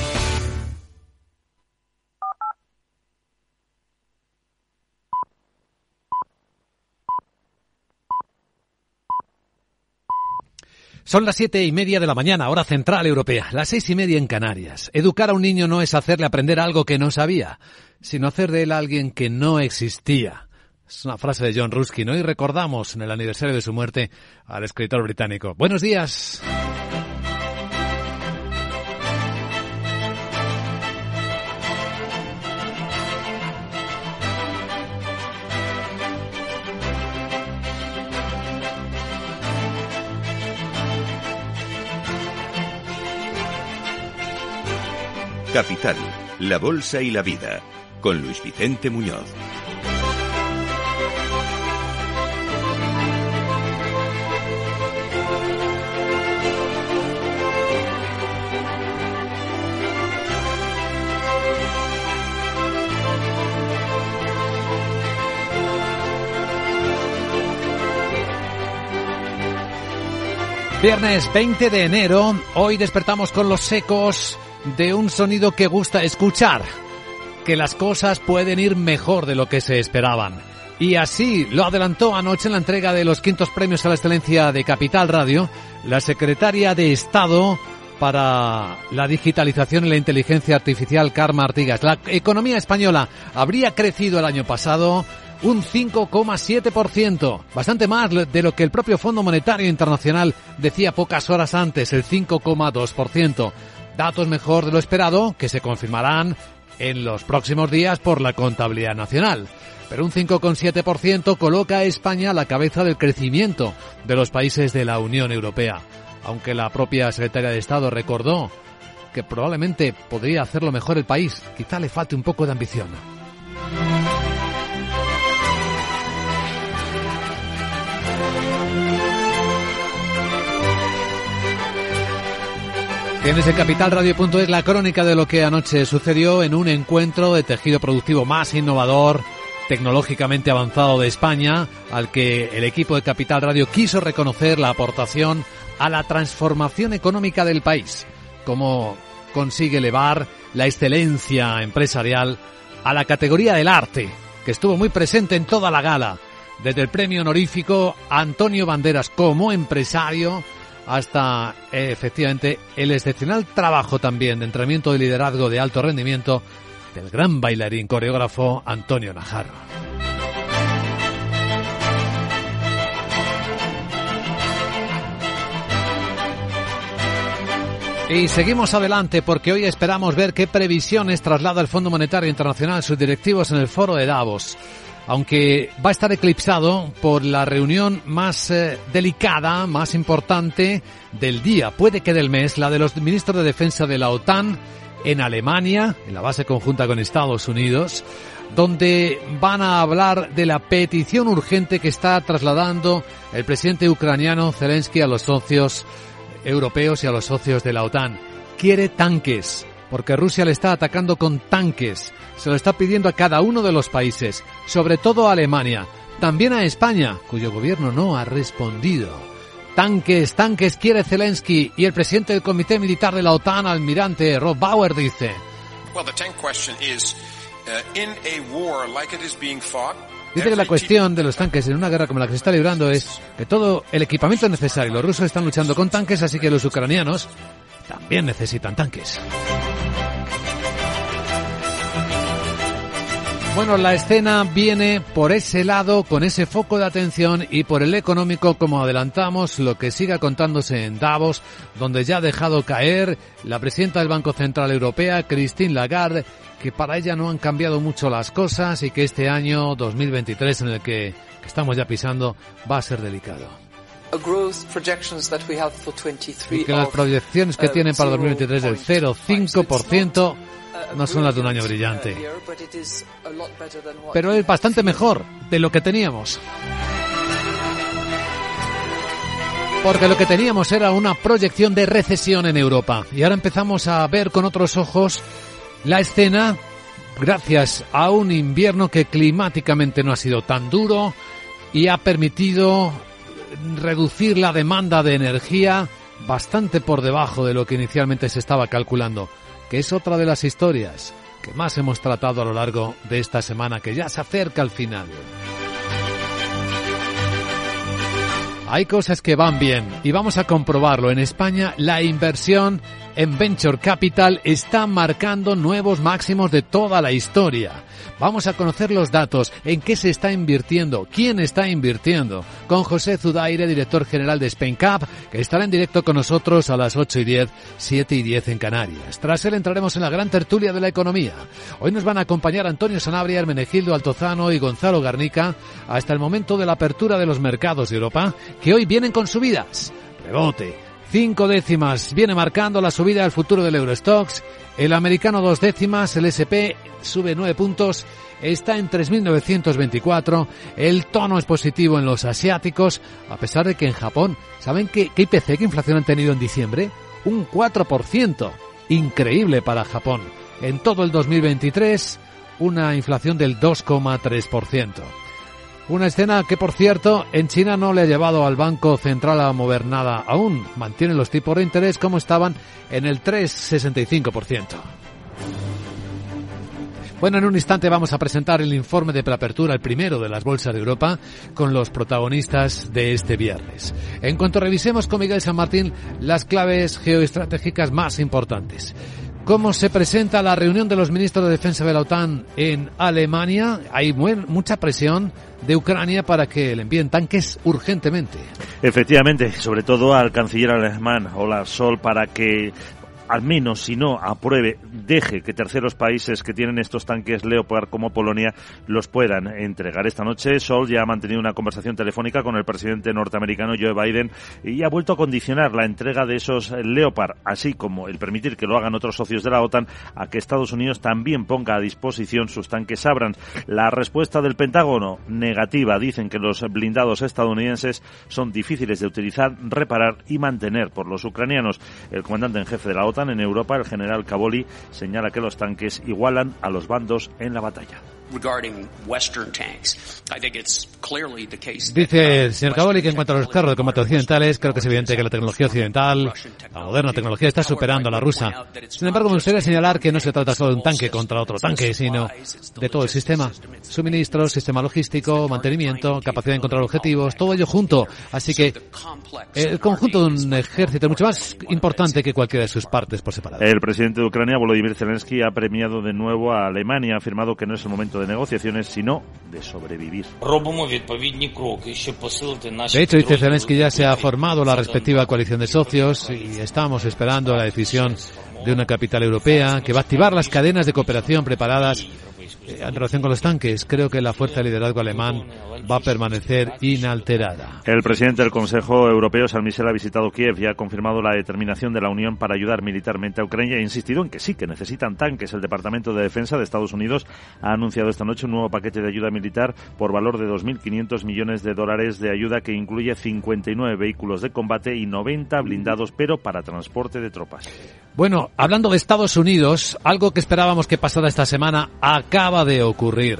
Son las siete y media de la mañana, hora central europea, las seis y media en Canarias. Educar a un niño no es hacerle aprender algo que no sabía, sino hacer de él alguien que no existía. Es una frase de John Ruskin. Hoy recordamos en el aniversario de su muerte al escritor británico. Buenos días. Capital, la Bolsa y la Vida, con Luis Vicente Muñoz. Viernes 20 de enero, hoy despertamos con los secos de un sonido que gusta escuchar, que las cosas pueden ir mejor de lo que se esperaban. Y así lo adelantó anoche en la entrega de los quintos premios a la excelencia de Capital Radio, la secretaria de Estado para la digitalización y la inteligencia artificial, Karma Artigas. La economía española habría crecido el año pasado un 5,7%, bastante más de lo que el propio Fondo Monetario Internacional decía pocas horas antes, el 5,2%. Datos mejor de lo esperado que se confirmarán en los próximos días por la contabilidad nacional. Pero un 5,7% coloca a España a la cabeza del crecimiento de los países de la Unión Europea. Aunque la propia secretaria de Estado recordó que probablemente podría hacerlo mejor el país, quizá le falte un poco de ambición. Tienes en capitalradio.es la crónica de lo que anoche sucedió en un encuentro de tejido productivo más innovador, tecnológicamente avanzado de España, al que el equipo de Capital Radio quiso reconocer la aportación a la transformación económica del país, cómo consigue elevar la excelencia empresarial a la categoría del arte, que estuvo muy presente en toda la gala, desde el premio honorífico Antonio Banderas como empresario, hasta eh, efectivamente el excepcional trabajo también de entrenamiento y liderazgo de alto rendimiento del gran bailarín coreógrafo Antonio Najarro. Y seguimos adelante porque hoy esperamos ver qué previsiones traslada el Fondo Monetario Internacional sus directivos en el foro de Davos aunque va a estar eclipsado por la reunión más eh, delicada, más importante del día, puede que del mes, la de los ministros de defensa de la OTAN en Alemania, en la base conjunta con Estados Unidos, donde van a hablar de la petición urgente que está trasladando el presidente ucraniano Zelensky a los socios europeos y a los socios de la OTAN. Quiere tanques, porque Rusia le está atacando con tanques se lo está pidiendo a cada uno de los países, sobre todo a Alemania, también a España, cuyo gobierno no ha respondido. Tanques, tanques quiere Zelensky y el presidente del Comité Militar de la OTAN, almirante Rob Bauer, dice. Dice que la cuestión de los tanques en una guerra como la que se está librando es que todo el equipamiento es necesario. Los rusos están luchando con tanques, así que los ucranianos también necesitan tanques. Bueno, la escena viene por ese lado, con ese foco de atención y por el económico, como adelantamos, lo que siga contándose en Davos, donde ya ha dejado caer la presidenta del Banco Central Europea, Christine Lagarde, que para ella no han cambiado mucho las cosas y que este año 2023 en el que estamos ya pisando va a ser delicado. Y que las proyecciones que tienen para 2023 del 0,5% no son las de un año brillante. Pero es bastante mejor de lo que teníamos. Porque lo que teníamos era una proyección de recesión en Europa. Y ahora empezamos a ver con otros ojos la escena gracias a un invierno que climáticamente no ha sido tan duro y ha permitido reducir la demanda de energía bastante por debajo de lo que inicialmente se estaba calculando, que es otra de las historias que más hemos tratado a lo largo de esta semana que ya se acerca al final. Hay cosas que van bien y vamos a comprobarlo. En España la inversión en Venture Capital está marcando nuevos máximos de toda la historia. Vamos a conocer los datos, en qué se está invirtiendo, quién está invirtiendo, con José Zudaire, director general de Spain Cup, que estará en directo con nosotros a las 8 y 10, 7 y 10 en Canarias. Tras él entraremos en la gran tertulia de la economía. Hoy nos van a acompañar Antonio Sanabria, Hermenegildo Altozano y Gonzalo Garnica hasta el momento de la apertura de los mercados de Europa, que hoy vienen con subidas. Rebote, Cinco décimas viene marcando la subida del futuro del Eurostox. El americano dos décimas, el SP sube nueve puntos, está en 3.924. El tono es positivo en los asiáticos, a pesar de que en Japón, ¿saben qué, qué IPC, qué inflación han tenido en diciembre? Un 4%. Increíble para Japón. En todo el 2023, una inflación del 2,3%. Una escena que, por cierto, en China no le ha llevado al Banco Central a mover nada aún. Mantienen los tipos de interés como estaban en el 3,65%. Bueno, en un instante vamos a presentar el informe de preapertura, el primero de las bolsas de Europa, con los protagonistas de este viernes. En cuanto revisemos con Miguel San Martín las claves geoestratégicas más importantes. ¿Cómo se presenta la reunión de los ministros de defensa de la OTAN en Alemania? Hay mucha presión de Ucrania para que le envíen tanques urgentemente. Efectivamente, sobre todo al canciller alemán Olaf Sol para que al menos si no apruebe, deje que terceros países que tienen estos tanques Leopard como Polonia los puedan entregar. Esta noche Sol ya ha mantenido una conversación telefónica con el presidente norteamericano Joe Biden y ha vuelto a condicionar la entrega de esos Leopard, así como el permitir que lo hagan otros socios de la OTAN, a que Estados Unidos también ponga a disposición sus tanques Abrams. La respuesta del Pentágono, negativa. Dicen que los blindados estadounidenses son difíciles de utilizar, reparar y mantener por los ucranianos. El comandante en jefe de la OTAN en Europa, el general Caboli señala que los tanques igualan a los bandos en la batalla. Dice el señor Caboli que en cuanto a los carros de combate occidentales, creo que es evidente que la tecnología occidental, la moderna tecnología, está superando a la rusa. Sin embargo, me gustaría señalar que no se trata solo de un tanque contra otro tanque, sino de todo el sistema. Suministros, sistema logístico, mantenimiento, capacidad de encontrar objetivos, todo ello junto. Así que el conjunto de un ejército es mucho más importante que cualquiera de sus partes por separado. El presidente de Ucrania, Volodymyr Zelensky, ha premiado de nuevo a Alemania, ha afirmado que no es el momento de negociaciones, sino de sobrevivir. De hecho, dice Zelensky, ya se ha formado la respectiva coalición de socios y estamos esperando la decisión de una capital europea que va a activar las cadenas de cooperación preparadas en relación con los tanques, creo que la fuerza de liderazgo alemán va a permanecer inalterada. El presidente del Consejo Europeo, San Michel, ha visitado Kiev y ha confirmado la determinación de la Unión para ayudar militarmente a Ucrania e ha insistido en que sí, que necesitan tanques. El Departamento de Defensa de Estados Unidos ha anunciado esta noche un nuevo paquete de ayuda militar por valor de 2.500 millones de dólares de ayuda que incluye 59 vehículos de combate y 90 blindados, pero para transporte de tropas. Bueno, hablando de Estados Unidos, algo que esperábamos que pasara esta semana acaba de ocurrir.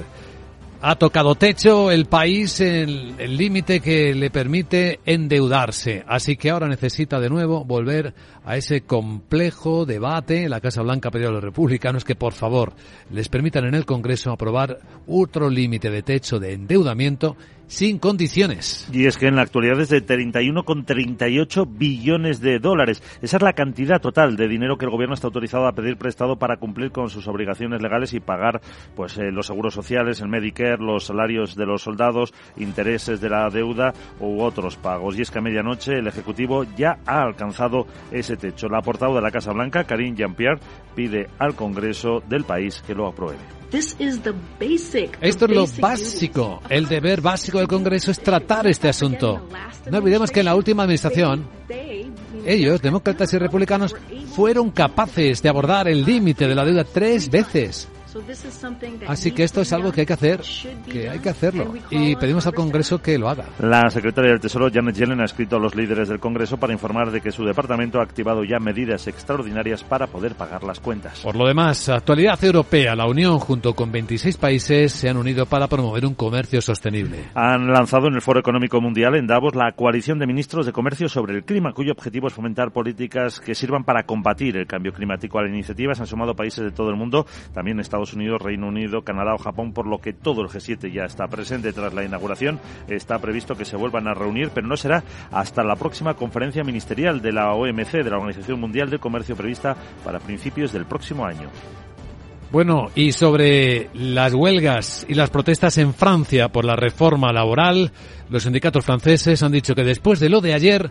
Ha tocado techo el país el límite que le permite endeudarse. Así que ahora necesita de nuevo volver a ese complejo debate. La Casa Blanca ha pedido a los republicanos que por favor les permitan en el Congreso aprobar otro límite de techo de endeudamiento sin condiciones. Y es que en la actualidad es de 31,38 billones de dólares. Esa es la cantidad total de dinero que el gobierno está autorizado a pedir prestado para cumplir con sus obligaciones legales y pagar pues eh, los seguros sociales, el Medicare, los salarios de los soldados, intereses de la deuda u otros pagos. Y es que a medianoche el Ejecutivo ya ha alcanzado ese techo. La portavoz de la Casa Blanca, Karine Jean-Pierre, pide al Congreso del país que lo apruebe. Esto es lo básico. El deber básico del Congreso es tratar este asunto. No olvidemos que en la última administración, ellos, demócratas y republicanos, fueron capaces de abordar el límite de la deuda tres veces Así que esto es algo que hay que hacer, que hay que hacerlo. Y pedimos al Congreso que lo haga. La secretaria del Tesoro, Janet Yellen, ha escrito a los líderes del Congreso para informar de que su departamento ha activado ya medidas extraordinarias para poder pagar las cuentas. Por lo demás, actualidad europea, la Unión junto con 26 países se han unido para promover un comercio sostenible. Han lanzado en el Foro Económico Mundial en Davos la coalición de ministros de comercio sobre el clima, cuyo objetivo es fomentar políticas que sirvan para combatir el cambio climático. A la iniciativa se han sumado países de todo el mundo, también Estados Unidos, Reino Unido, Canadá o Japón, por lo que todo el G7 ya está presente tras la inauguración. Está previsto que se vuelvan a reunir, pero no será hasta la próxima conferencia ministerial de la OMC, de la Organización Mundial de Comercio prevista para principios del próximo año. Bueno, y sobre las huelgas y las protestas en Francia por la reforma laboral, los sindicatos franceses han dicho que después de lo de ayer,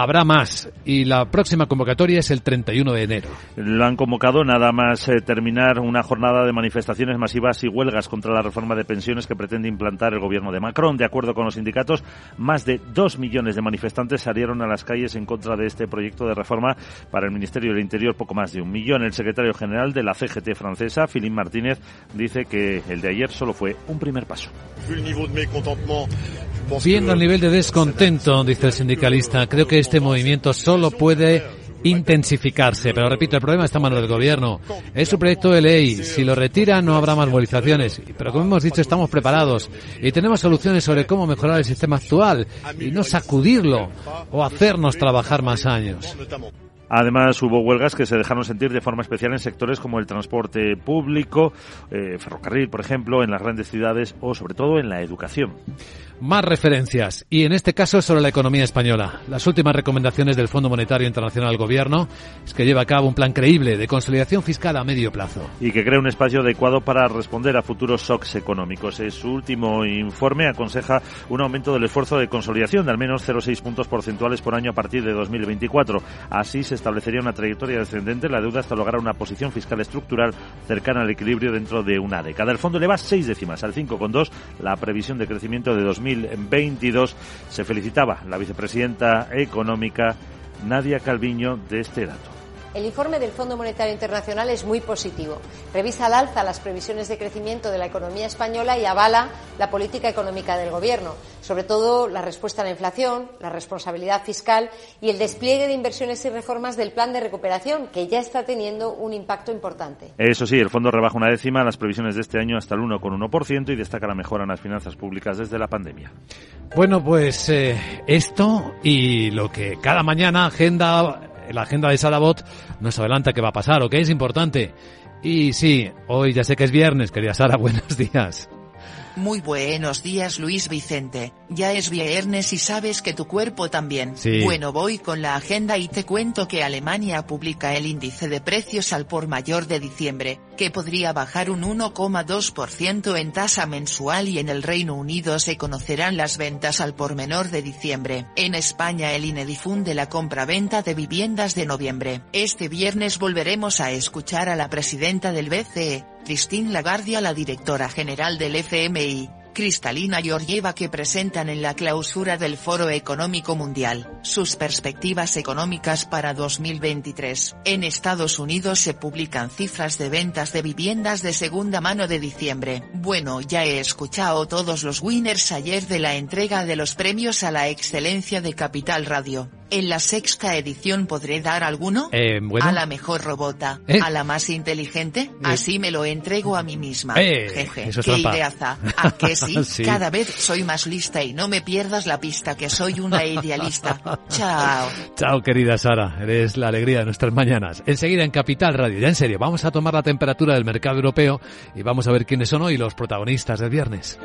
Habrá más y la próxima convocatoria es el 31 de enero. Lo han convocado nada más eh, terminar una jornada de manifestaciones masivas y huelgas contra la reforma de pensiones que pretende implantar el gobierno de Macron. De acuerdo con los sindicatos, más de dos millones de manifestantes salieron a las calles en contra de este proyecto de reforma para el Ministerio del Interior, poco más de un millón. El secretario general de la CGT francesa, Philippe Martínez, dice que el de ayer solo fue un primer paso. Viendo el nivel de descontento, dice el sindicalista, creo que este movimiento solo puede intensificarse. Pero repito, el problema está en manos del gobierno. Es su proyecto de ley. Si lo retira, no habrá más movilizaciones. Pero como hemos dicho, estamos preparados y tenemos soluciones sobre cómo mejorar el sistema actual y no sacudirlo o hacernos trabajar más años. Además, hubo huelgas que se dejaron sentir de forma especial en sectores como el transporte público, eh, ferrocarril, por ejemplo, en las grandes ciudades o, sobre todo, en la educación más referencias y en este caso sobre la economía española. Las últimas recomendaciones del Fondo Monetario Internacional al Gobierno es que lleva a cabo un plan creíble de consolidación fiscal a medio plazo. Y que crea un espacio adecuado para responder a futuros shocks económicos. En su último informe aconseja un aumento del esfuerzo de consolidación de al menos 0,6 puntos porcentuales por año a partir de 2024. Así se establecería una trayectoria descendente la deuda hasta lograr una posición fiscal estructural cercana al equilibrio dentro de una década. El fondo eleva seis décimas al 5,2 la previsión de crecimiento de 2000 2022. Se felicitaba la vicepresidenta económica Nadia Calviño de este dato. El informe del Fondo Monetario Internacional es muy positivo. Revisa al alza las previsiones de crecimiento de la economía española y avala la política económica del Gobierno, sobre todo la respuesta a la inflación, la responsabilidad fiscal y el despliegue de inversiones y reformas del plan de recuperación, que ya está teniendo un impacto importante. Eso sí, el fondo rebaja una décima las previsiones de este año hasta el 1,1% y destaca la mejora en las finanzas públicas desde la pandemia. Bueno, pues eh, esto y lo que cada mañana agenda la agenda de Salabot nos adelanta qué va a pasar o qué es importante. Y sí, hoy ya sé que es viernes, querida Sara, buenos días. Muy buenos días Luis Vicente, ya es viernes y sabes que tu cuerpo también. Bueno voy con la agenda y te cuento que Alemania publica el índice de precios al por mayor de diciembre, que podría bajar un 1,2% en tasa mensual y en el Reino Unido se conocerán las ventas al por menor de diciembre. En España el INE difunde la compra-venta de viviendas de noviembre. Este viernes volveremos a escuchar a la presidenta del BCE, Christine Lagarde a la directora general del FMI, Cristalina Georgieva que presentan en la clausura del Foro Económico Mundial, sus perspectivas económicas para 2023. En Estados Unidos se publican cifras de ventas de viviendas de segunda mano de diciembre. Bueno, ya he escuchado todos los winners ayer de la entrega de los premios a la excelencia de Capital Radio. ¿En la sexta edición podré dar alguno? Eh, ¿A la mejor robota? Eh. ¿A la más inteligente? Eh. Así me lo entrego a mí misma. Eh, Jeje, eso es qué ideaza. ¿A que sí? Sí. Cada vez soy más lista y no me pierdas la pista que soy una idealista. Chao. Chao, querida Sara, eres la alegría de nuestras mañanas. Enseguida en Capital Radio, ya en serio, vamos a tomar la temperatura del mercado europeo y vamos a ver quiénes son hoy los protagonistas del viernes.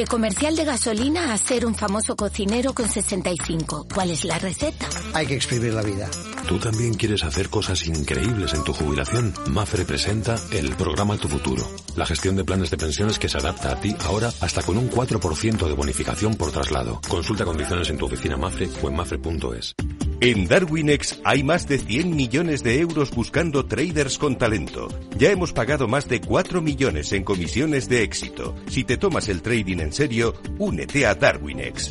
De comercial de gasolina a ser un famoso cocinero con 65. ¿Cuál es la receta? Hay que exprimir la vida. ¿Tú también quieres hacer cosas increíbles en tu jubilación? Mafre presenta el programa Tu Futuro, la gestión de planes de pensiones que se adapta a ti ahora hasta con un 4% de bonificación por traslado. Consulta condiciones en tu oficina Mafre o en mafre.es. En Darwinex hay más de 100 millones de euros buscando traders con talento. Ya hemos pagado más de 4 millones en comisiones de éxito. Si te tomas el trading en serio, únete a Darwinex.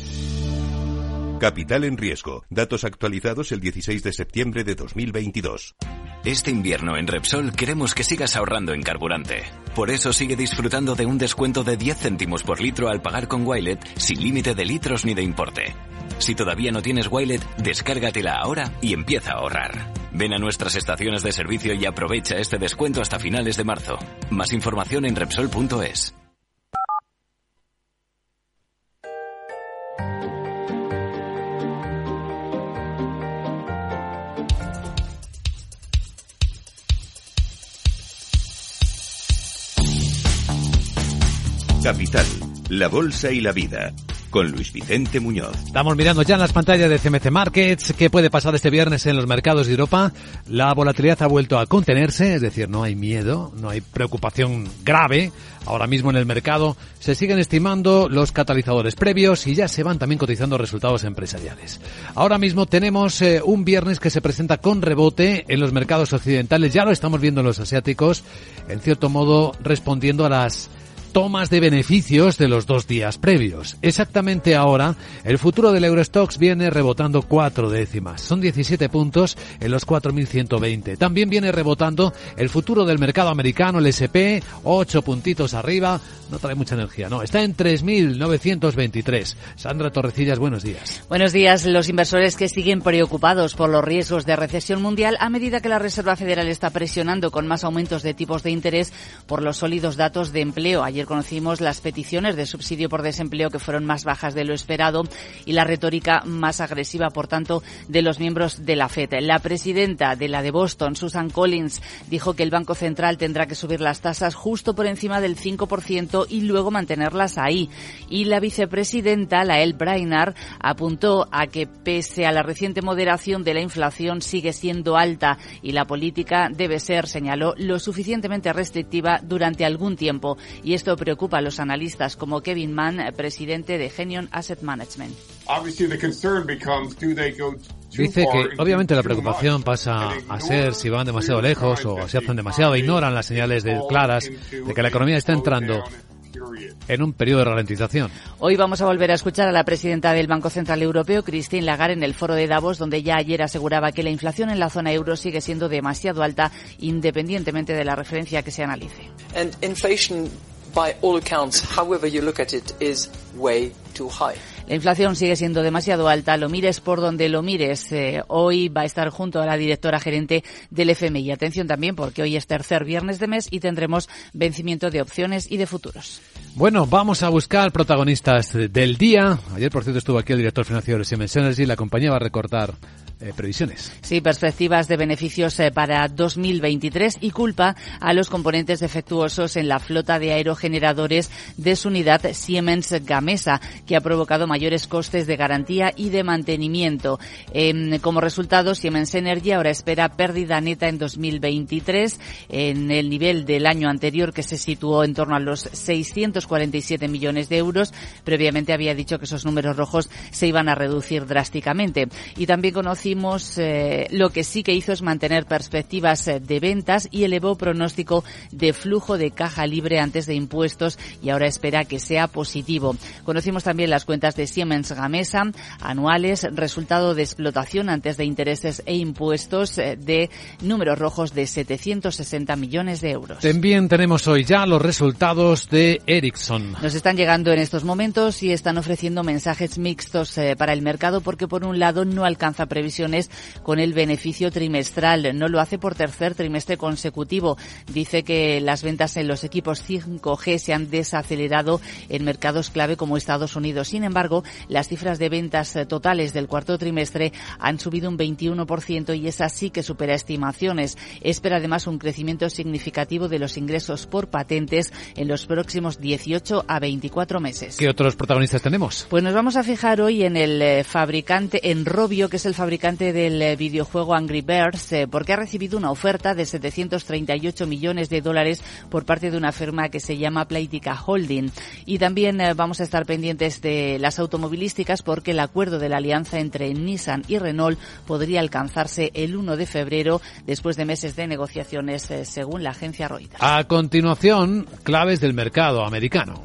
Capital en riesgo. Datos actualizados el 16 de septiembre de 2022. Este invierno en Repsol queremos que sigas ahorrando en carburante. Por eso sigue disfrutando de un descuento de 10 céntimos por litro al pagar con Wilet sin límite de litros ni de importe. Si todavía no tienes Wilet, descárgatela ahora y empieza a ahorrar. Ven a nuestras estaciones de servicio y aprovecha este descuento hasta finales de marzo. Más información en Repsol.es. Capital, la Bolsa y la Vida, con Luis Vicente Muñoz. Estamos mirando ya en las pantallas de CMC Markets qué puede pasar este viernes en los mercados de Europa. La volatilidad ha vuelto a contenerse, es decir, no hay miedo, no hay preocupación grave. Ahora mismo en el mercado se siguen estimando los catalizadores previos y ya se van también cotizando resultados empresariales. Ahora mismo tenemos eh, un viernes que se presenta con rebote en los mercados occidentales, ya lo estamos viendo en los asiáticos, en cierto modo respondiendo a las tomas de beneficios de los dos días previos. Exactamente ahora, el futuro del Eurostox viene rebotando cuatro décimas. Son 17 puntos en los 4.120. También viene rebotando el futuro del mercado americano, el SP, ocho puntitos arriba. No trae mucha energía, no. Está en 3.923. Sandra Torrecillas, buenos días. Buenos días. Los inversores que siguen preocupados por los riesgos de recesión mundial a medida que la Reserva Federal está presionando con más aumentos de tipos de interés por los sólidos datos de empleo. Ayer conocimos las peticiones de subsidio por desempleo que fueron más bajas de lo esperado y la retórica más agresiva, por tanto, de los miembros de la FED. La presidenta de la de Boston, Susan Collins, dijo que el Banco Central tendrá que subir las tasas justo por encima del 5% y luego mantenerlas ahí. Y la vicepresidenta, Lael Brainard, apuntó a que pese a la reciente moderación de la inflación sigue siendo alta y la política debe ser, señaló, lo suficientemente restrictiva durante algún tiempo. Y esto preocupa a los analistas como Kevin Mann, presidente de Genion Asset Management. Dice que obviamente la preocupación pasa a ser si van demasiado lejos o si hacen demasiado, ignoran las señales de, claras de que la economía está entrando en un periodo de ralentización. Hoy vamos a volver a escuchar a la presidenta del Banco Central Europeo, Christine Lagarde, en el foro de Davos, donde ya ayer aseguraba que la inflación en la zona euro sigue siendo demasiado alta, independientemente de la referencia que se analice. by all accounts, however you look at it, is way too high. La inflación sigue siendo demasiado alta, lo mires por donde lo mires. Eh, hoy va a estar junto a la directora gerente del FMI. Atención también porque hoy es tercer viernes de mes y tendremos vencimiento de opciones y de futuros. Bueno, vamos a buscar protagonistas del día. Ayer, por cierto, estuvo aquí el director financiero de Siemens Energy. La compañía va a recortar eh, previsiones. Sí, perspectivas de beneficios eh, para 2023 y culpa a los componentes defectuosos en la flota de aerogeneradores de su unidad Siemens Gamesa, que ha provocado mayores costes de garantía y de mantenimiento. Em, como resultado, Siemens Energy ahora espera pérdida neta en 2023 en el nivel del año anterior que se situó en torno a los 647 millones de euros. Previamente había dicho que esos números rojos se iban a reducir drásticamente. Y también conocí eh, lo que sí que hizo es mantener perspectivas eh, de ventas y elevó pronóstico de flujo de caja libre antes de impuestos y ahora espera que sea positivo. Conocimos también las cuentas de Siemens Gamesa anuales, resultado de explotación antes de intereses e impuestos eh, de números rojos de 760 millones de euros. También tenemos hoy ya los resultados de Ericsson. Nos están llegando en estos momentos y están ofreciendo mensajes mixtos para el mercado porque por un lado no alcanza previsión con el beneficio trimestral. No lo hace por tercer trimestre consecutivo. Dice que las ventas en los equipos 5G se han desacelerado en mercados clave como Estados Unidos. Sin embargo, las cifras de ventas totales del cuarto trimestre han subido un 21% y es así que supera estimaciones. Espera además un crecimiento significativo de los ingresos por patentes en los próximos 18 a 24 meses. ¿Qué otros protagonistas tenemos? Pues nos vamos a fijar hoy en el eh, fabricante, en Robio, que es el fabricante del eh, videojuego Angry Birds eh, porque ha recibido una oferta de 738 millones de dólares por parte de una firma que se llama Playtica Holding. Y también eh, vamos a estar pendientes de las automovilísticas porque el acuerdo de la alianza entre Nissan y Renault podría alcanzarse el 1 de febrero después de meses de negociaciones según la agencia Reuters. A continuación, claves del mercado americano.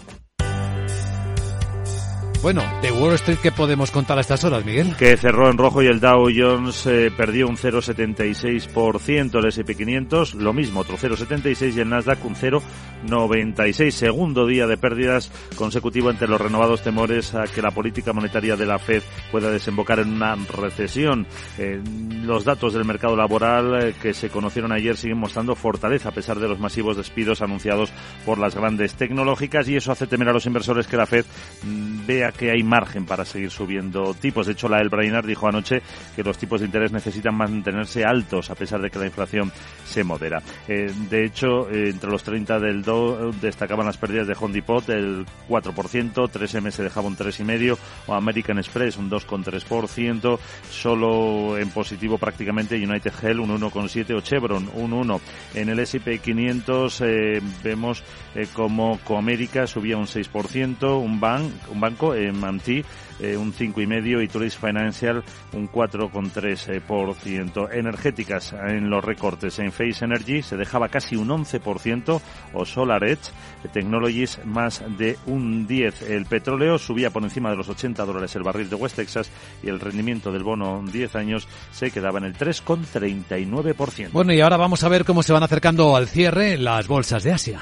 Bueno, de Wall Street, ¿qué podemos contar a estas horas, Miguel? Que cerró en rojo y el Dow Jones eh, perdió un 0,76%, el S&P 500 lo mismo, otro 0,76 y el Nasdaq un 0,96. Segundo día de pérdidas consecutivo entre los renovados temores a que la política monetaria de la Fed pueda desembocar en una recesión. Eh, los datos del mercado laboral eh, que se conocieron ayer siguen mostrando fortaleza a pesar de los masivos despidos anunciados por las grandes tecnológicas y eso hace temer a los inversores que la Fed mm, que hay margen para seguir subiendo tipos. De hecho, la El Brainard dijo anoche que los tipos de interés necesitan mantenerse altos a pesar de que la inflación se modera. Eh, de hecho, eh, entre los 30 del DO destacaban las pérdidas de Home Depot del 4%, 3M se dejaba un 3,5% o American Express un 2,3%, solo en positivo prácticamente United Health un 1,7% o Chevron un 1%. En el S&P 500 eh, vemos como Coamérica subía un 6%, un, ban, un banco en Mantí eh, un 5,5% y Tourist Financial un 4,3%. Energéticas en los recortes en Face Energy se dejaba casi un 11% o Solar Edge Technologies más de un 10%. El petróleo subía por encima de los 80 dólares el barril de West Texas y el rendimiento del bono 10 años se quedaba en el 3,39%. Bueno, y ahora vamos a ver cómo se van acercando al cierre las bolsas de Asia.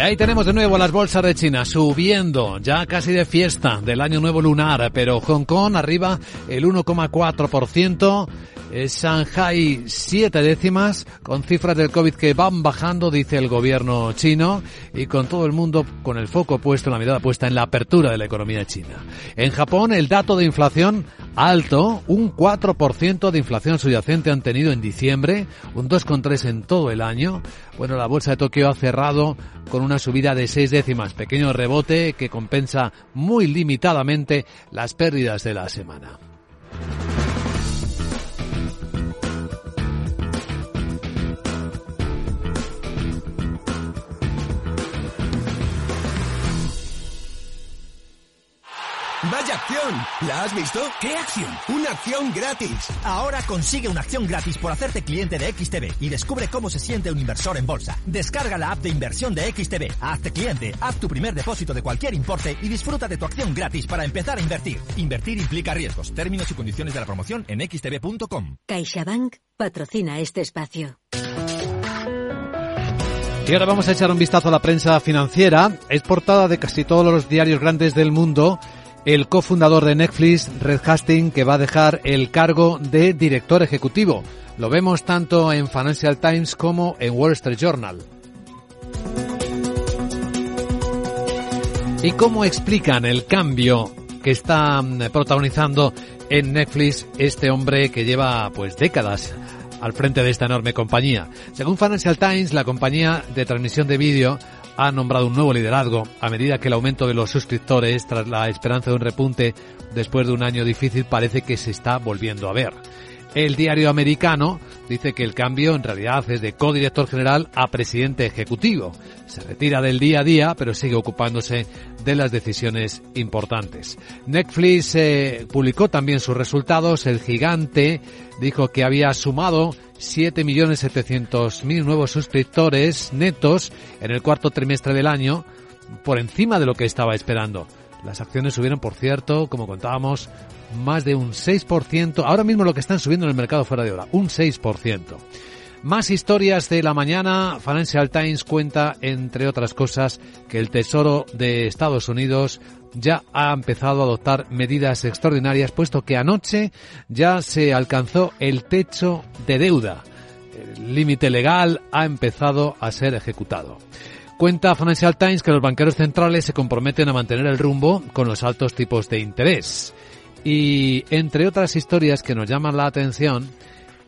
Ahí tenemos de nuevo las bolsas de China subiendo, ya casi de fiesta del año nuevo lunar, pero Hong Kong arriba el 1,4%, Shanghai siete décimas, con cifras del COVID que van bajando, dice el gobierno chino, y con todo el mundo con el foco puesto, la mirada puesta en la apertura de la economía china. En Japón el dato de inflación alto, un 4% de inflación subyacente han tenido en diciembre, un 2,3 en todo el año. Bueno, la bolsa de Tokio ha cerrado con una subida de seis décimas, pequeño rebote que compensa muy limitadamente las pérdidas de la semana. ¡Vaya acción! ¿La has visto? ¿Qué acción? Una acción gratis. Ahora consigue una acción gratis por hacerte cliente de XTB y descubre cómo se siente un inversor en bolsa. Descarga la app de inversión de XTB, hazte cliente, haz tu primer depósito de cualquier importe y disfruta de tu acción gratis para empezar a invertir. Invertir implica riesgos. Términos y condiciones de la promoción en xtb.com. CaixaBank patrocina este espacio. Y ahora vamos a echar un vistazo a la prensa financiera. Es portada de casi todos los diarios grandes del mundo el cofundador de Netflix, Red Hastings, que va a dejar el cargo de director ejecutivo. Lo vemos tanto en Financial Times como en Wall Street Journal. ¿Y cómo explican el cambio que está mm, protagonizando en Netflix este hombre que lleva pues décadas al frente de esta enorme compañía? Según Financial Times, la compañía de transmisión de vídeo ha nombrado un nuevo liderazgo a medida que el aumento de los suscriptores tras la esperanza de un repunte después de un año difícil parece que se está volviendo a ver. El diario americano dice que el cambio en realidad es de codirector general a presidente ejecutivo. Se retira del día a día, pero sigue ocupándose de las decisiones importantes. Netflix eh, publicó también sus resultados. El gigante dijo que había sumado 7.700.000 nuevos suscriptores netos en el cuarto trimestre del año, por encima de lo que estaba esperando. Las acciones subieron, por cierto, como contábamos, más de un 6%. Ahora mismo lo que están subiendo en el mercado fuera de hora, un 6%. Más historias de la mañana. Financial Times cuenta, entre otras cosas, que el Tesoro de Estados Unidos ya ha empezado a adoptar medidas extraordinarias, puesto que anoche ya se alcanzó el techo de deuda el límite legal ha empezado a ser ejecutado. Cuenta Financial Times que los banqueros centrales se comprometen a mantener el rumbo con los altos tipos de interés. Y entre otras historias que nos llaman la atención,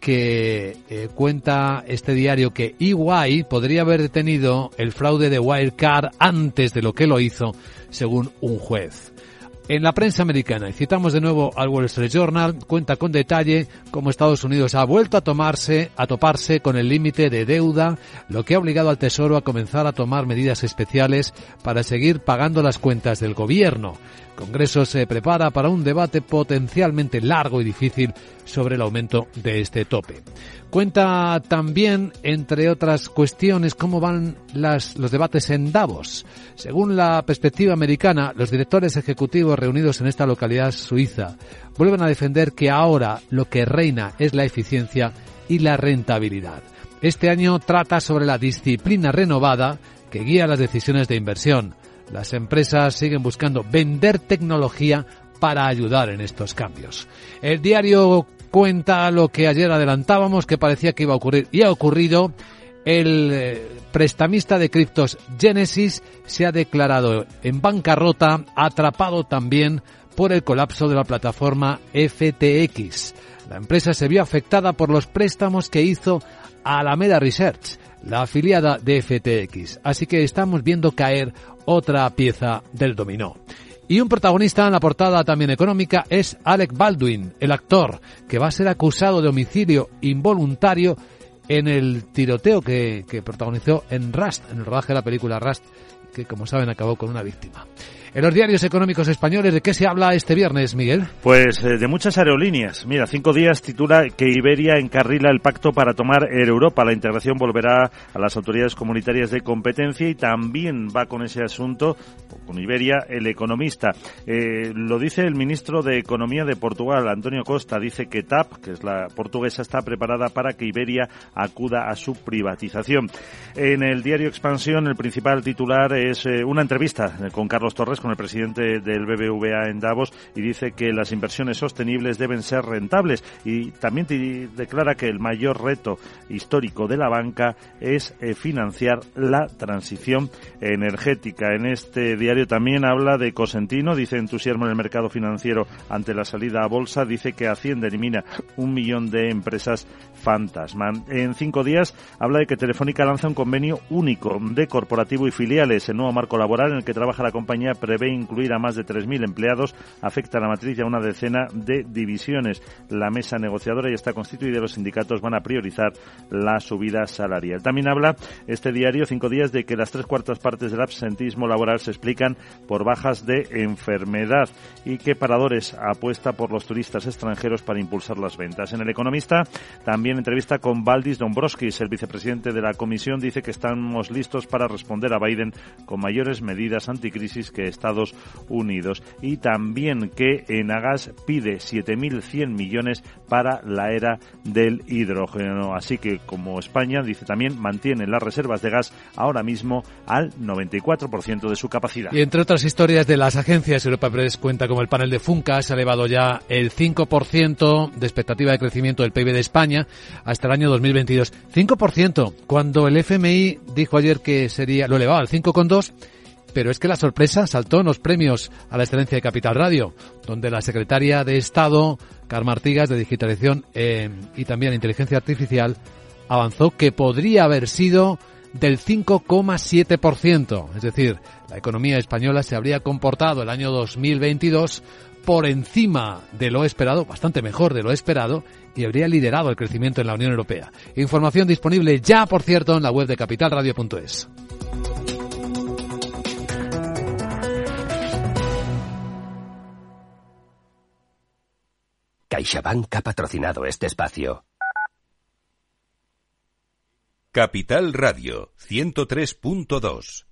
que eh, cuenta este diario que EY podría haber detenido el fraude de Wirecard antes de lo que lo hizo, según un juez. En la prensa americana, y citamos de nuevo al Wall Street Journal, cuenta con detalle cómo Estados Unidos ha vuelto a tomarse, a toparse con el límite de deuda, lo que ha obligado al Tesoro a comenzar a tomar medidas especiales para seguir pagando las cuentas del gobierno. Congreso se prepara para un debate potencialmente largo y difícil sobre el aumento de este tope. Cuenta también, entre otras cuestiones, cómo van los debates en Davos. Según la perspectiva americana, los directores ejecutivos reunidos en esta localidad suiza vuelven a defender que ahora lo que reina es la eficiencia y la rentabilidad. Este año trata sobre la disciplina renovada que guía las decisiones de inversión las empresas siguen buscando vender tecnología para ayudar en estos cambios. El diario cuenta lo que ayer adelantábamos, que parecía que iba a ocurrir y ha ocurrido. El eh, prestamista de criptos Genesis se ha declarado en bancarrota, atrapado también por el colapso de la plataforma FTX. La empresa se vio afectada por los préstamos que hizo Alameda Research, la afiliada de FTX. Así que estamos viendo caer otra pieza del dominó. Y un protagonista en la portada también económica es Alec Baldwin, el actor, que va a ser acusado de homicidio involuntario en el tiroteo que, que protagonizó en Rust, en el rodaje de la película Rust, que como saben acabó con una víctima. En los diarios económicos españoles, ¿de qué se habla este viernes, Miguel? Pues eh, de muchas aerolíneas. Mira, cinco días titula que Iberia encarrila el pacto para tomar Air Europa. La integración volverá a las autoridades comunitarias de competencia y también va con ese asunto, con Iberia, el economista. Eh, lo dice el ministro de Economía de Portugal, Antonio Costa. Dice que TAP, que es la portuguesa, está preparada para que Iberia acuda a su privatización. En el diario Expansión, el principal titular es eh, una entrevista con Carlos Torres con el presidente del BBVA en Davos y dice que las inversiones sostenibles deben ser rentables y también declara que el mayor reto histórico de la banca es eh, financiar la transición energética. En este diario también habla de Cosentino, dice entusiasmo en el mercado financiero ante la salida a bolsa, dice que Hacienda elimina un millón de empresas fantasma. En cinco días habla de que Telefónica lanza un convenio único de corporativo y filiales. El nuevo marco laboral en el que trabaja la compañía prevé incluir a más de 3.000 empleados, afecta a la matriz y a una decena de divisiones. La mesa negociadora ya está constituida y los sindicatos van a priorizar la subida salarial. También habla este diario, cinco días, de que las tres cuartas partes del absentismo laboral se explican por bajas de enfermedad y que Paradores apuesta por los turistas extranjeros para impulsar las ventas. En El Economista, también entrevista con Valdis Dombrovskis, el vicepresidente de la Comisión, dice que estamos listos para responder a Biden con mayores medidas anticrisis que Estados Unidos y también que Enagas pide 7.100 millones para la era del hidrógeno. Así que como España dice también mantiene las reservas de gas ahora mismo al 94% de su capacidad. Y entre otras historias de las agencias, Europa Press cuenta como el panel de Funca se ha elevado ya el 5% de expectativa de crecimiento del PIB de España hasta el año 2022. 5%, cuando el FMI dijo ayer que sería, lo elevaba al 5,2%, pero es que la sorpresa saltó en los premios a la excelencia de Capital Radio, donde la secretaria de Estado, Carmen Artigas, de Digitalización eh, y también Inteligencia Artificial, avanzó que podría haber sido del 5,7%. Es decir, la economía española se habría comportado el año 2022 por encima de lo esperado, bastante mejor de lo esperado, y habría liderado el crecimiento en la Unión Europea. Información disponible ya, por cierto, en la web de capitalradio.es. CaixaBank ha patrocinado este espacio. Capital Radio 103.2